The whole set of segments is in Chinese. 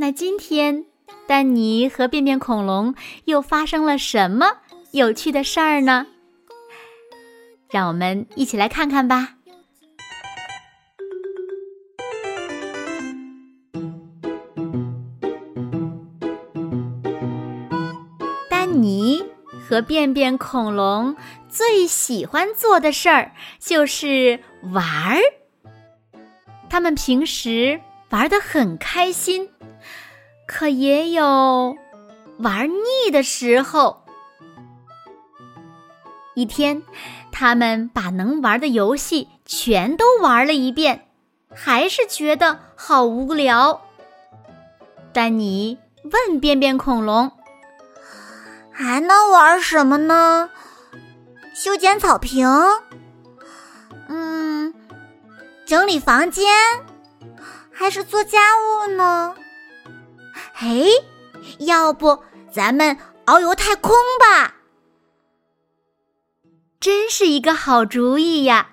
那今天，丹尼和便便恐龙又发生了什么有趣的事儿呢？让我们一起来看看吧。丹尼和便便恐龙最喜欢做的事儿就是玩儿，他们平时玩的很开心。可也有玩腻的时候。一天，他们把能玩的游戏全都玩了一遍，还是觉得好无聊。丹尼问便便恐龙：“还能玩什么呢？修剪草坪？嗯，整理房间？还是做家务呢？”嘿，要不咱们遨游太空吧？真是一个好主意呀！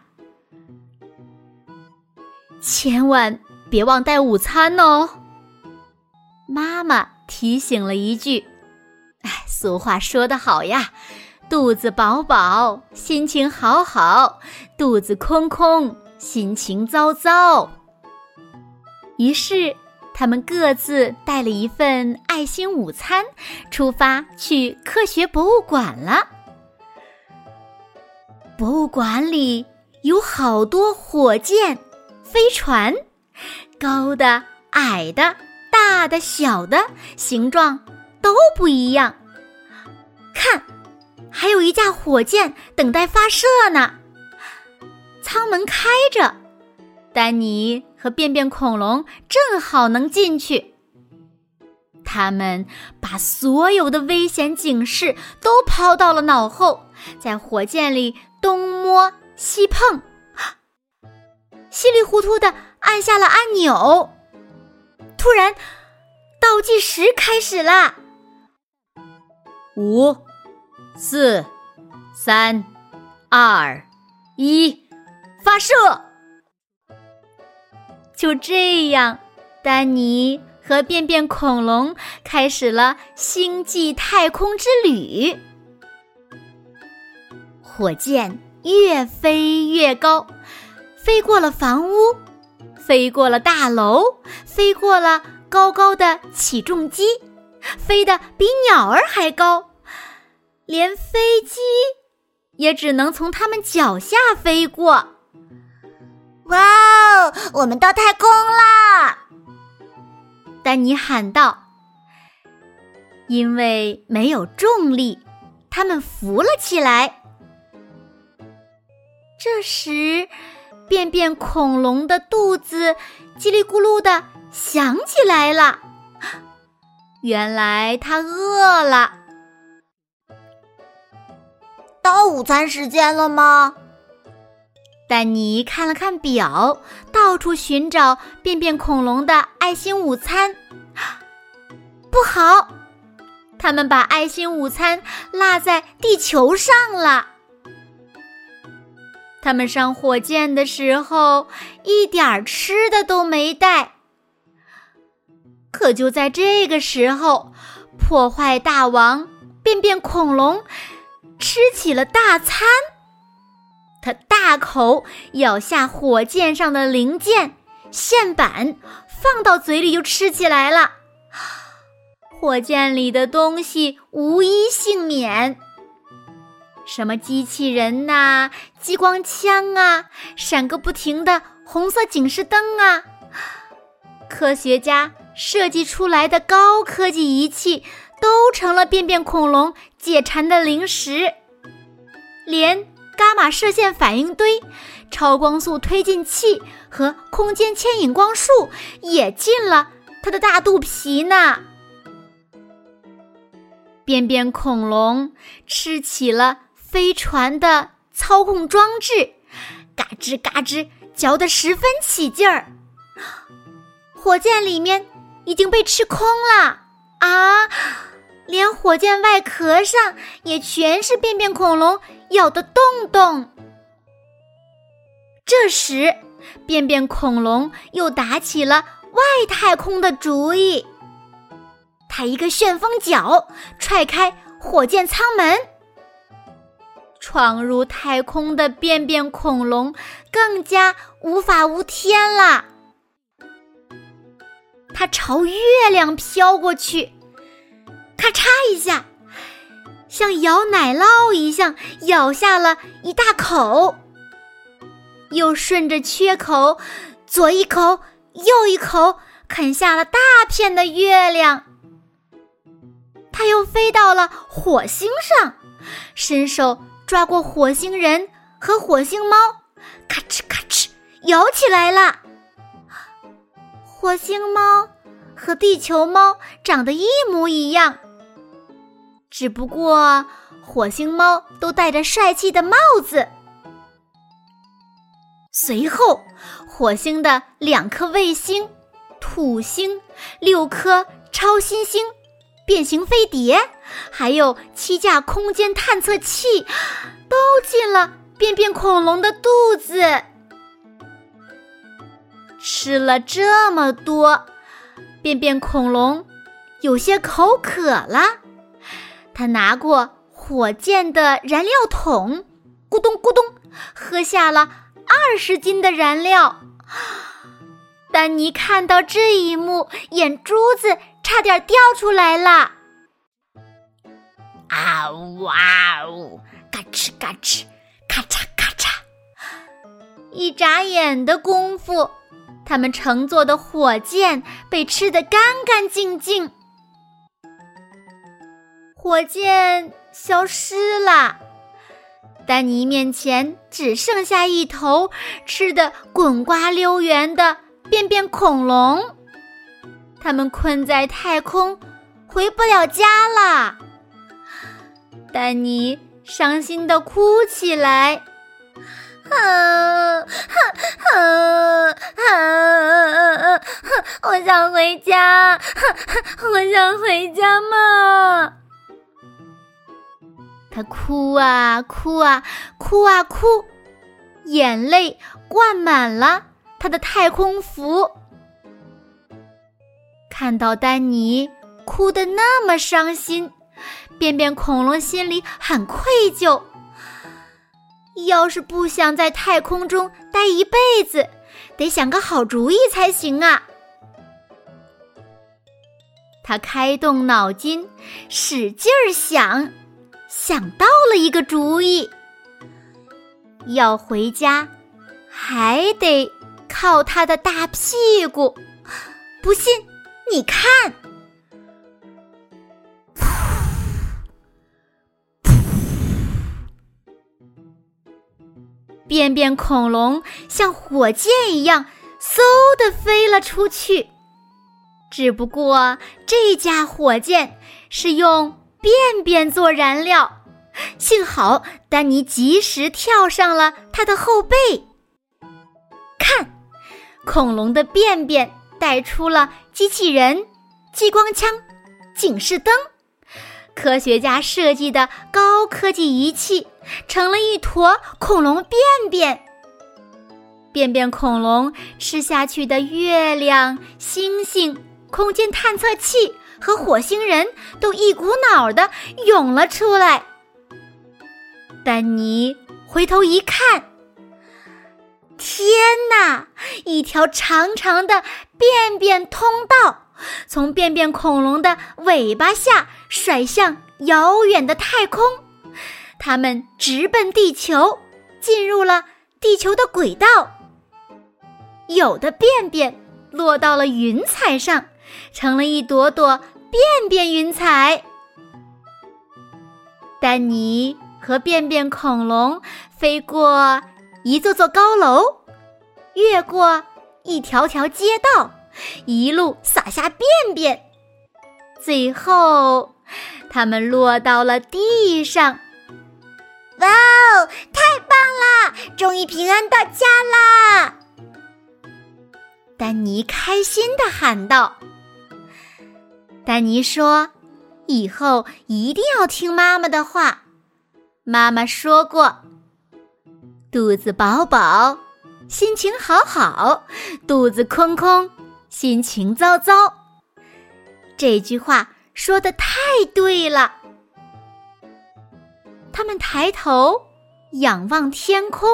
千万别忘带午餐哦。妈妈提醒了一句：“哎，俗话说得好呀，肚子饱饱，心情好好；肚子空空，心情糟糟。”于是。他们各自带了一份爱心午餐，出发去科学博物馆了。博物馆里有好多火箭、飞船，高的、矮的、大的、小的，形状都不一样。看，还有一架火箭等待发射呢。舱门开着。丹尼和便便恐龙正好能进去。他们把所有的危险警示都抛到了脑后，在火箭里东摸西碰，稀里糊涂的按下了按钮。突然，倒计时开始了：五、四、三、二、一，发射！就这样，丹尼和便便恐龙开始了星际太空之旅。火箭越飞越高，飞过了房屋，飞过了大楼，飞过了高高的起重机，飞得比鸟儿还高，连飞机也只能从他们脚下飞过。哇哦！我们到太空啦！丹尼喊道。因为没有重力，他们浮了起来。这时，便便恐龙的肚子叽里咕噜的响起来了。原来它饿了。到午餐时间了吗？丹尼看了看表，到处寻找便便恐龙的爱心午餐。不好，他们把爱心午餐落在地球上了。他们上火箭的时候一点吃的都没带。可就在这个时候，破坏大王便便恐龙吃起了大餐。他大口咬下火箭上的零件、线板，放到嘴里就吃起来了。火箭里的东西无一幸免，什么机器人呐、激光枪啊、闪个不停的红色警示灯啊，科学家设计出来的高科技仪器都成了便便恐龙解馋的零食，连。伽马射线反应堆、超光速推进器和空间牵引光束也进了他的大肚皮呢。便便恐龙吃起了飞船的操控装置，嘎吱嘎吱嚼得十分起劲儿。火箭里面已经被吃空了啊！连火箭外壳上也全是便便恐龙咬的洞洞。这时，便便恐龙又打起了外太空的主意。他一个旋风脚踹开火箭舱门，闯入太空的便便恐龙更加无法无天了。他朝月亮飘过去。咔嚓一下，像咬奶酪一样咬下了一大口，又顺着缺口左一口右一口啃下了大片的月亮。他又飞到了火星上，伸手抓过火星人和火星猫，咔哧咔哧咬起来了。火星猫和地球猫长得一模一样。只不过，火星猫都戴着帅气的帽子。随后，火星的两颗卫星、土星、六颗超新星、变形飞碟，还有七架空间探测器，都进了便便恐龙的肚子。吃了这么多，便便恐龙有些口渴了。他拿过火箭的燃料桶，咕咚咕咚，喝下了二十斤的燃料。丹尼看到这一幕，眼珠子差点掉出来了。啊呜哇呜！嘎吱嘎吱，咔嚓咔嚓。一眨眼的功夫，他们乘坐的火箭被吃得干干净净。火箭消失了，丹尼面前只剩下一头吃的滚瓜溜圆的便便恐龙。他们困在太空，回不了家了。丹尼伤心的哭起来：“啊，啊啊！我想回家，我想回家嘛！”他哭啊哭啊哭啊哭，眼泪灌满了他的太空服。看到丹尼哭得那么伤心，便便恐龙心里很愧疚。要是不想在太空中待一辈子，得想个好主意才行啊！他开动脑筋，使劲儿想。想到了一个主意，要回家还得靠他的大屁股。不信，你看，便便恐龙像火箭一样，嗖的飞了出去。只不过这架火箭是用。便便做燃料，幸好丹尼及时跳上了他的后背。看，恐龙的便便带出了机器人、激光枪、警示灯，科学家设计的高科技仪器成了一坨恐龙便便。便便恐龙吃下去的月亮、星星、空间探测器。和火星人都一股脑的涌了出来。丹尼回头一看，天哪！一条长长的便便通道从便便恐龙的尾巴下甩向遥远的太空，它们直奔地球，进入了地球的轨道。有的便便落到了云彩上。成了一朵朵便便云彩。丹尼和便便恐龙飞过一座座高楼，越过一条条街道，一路撒下便便，最后他们落到了地上。哇哦，太棒啦！终于平安到家啦！丹尼开心的喊道。丹尼说：“以后一定要听妈妈的话。妈妈说过，肚子饱饱，心情好好；肚子空空，心情糟糟。”这句话说的太对了。他们抬头仰望天空，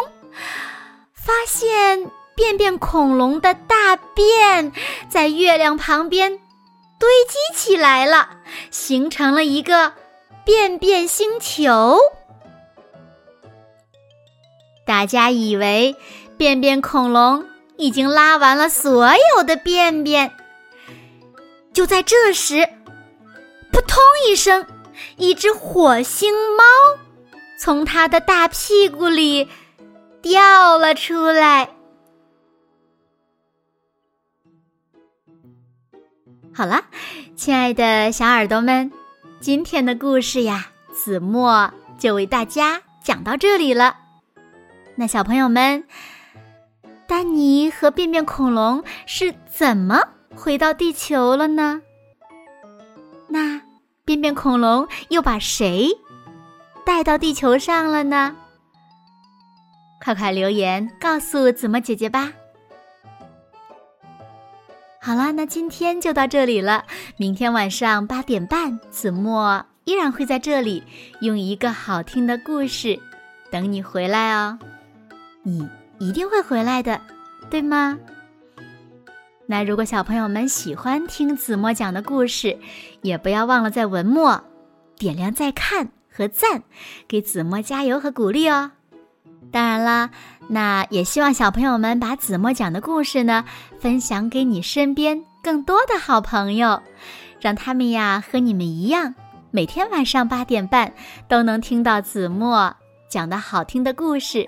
发现便便恐龙的大便在月亮旁边堆积起来了，形成了一个便便星球。大家以为便便恐龙已经拉完了所有的便便。就在这时，扑通一声，一只火星猫从它的大屁股里掉了出来。好了，亲爱的小耳朵们，今天的故事呀，子墨就为大家讲到这里了。那小朋友们，丹尼和便便恐龙是怎么？回到地球了呢？那便便恐龙又把谁带到地球上了呢？快快留言告诉子墨姐姐吧！好啦，那今天就到这里了。明天晚上八点半，子墨依然会在这里用一个好听的故事等你回来哦。你一定会回来的，对吗？那如果小朋友们喜欢听子墨讲的故事，也不要忘了在文末点亮再看和赞，给子墨加油和鼓励哦。当然啦，那也希望小朋友们把子墨讲的故事呢分享给你身边更多的好朋友，让他们呀和你们一样，每天晚上八点半都能听到子墨讲的好听的故事，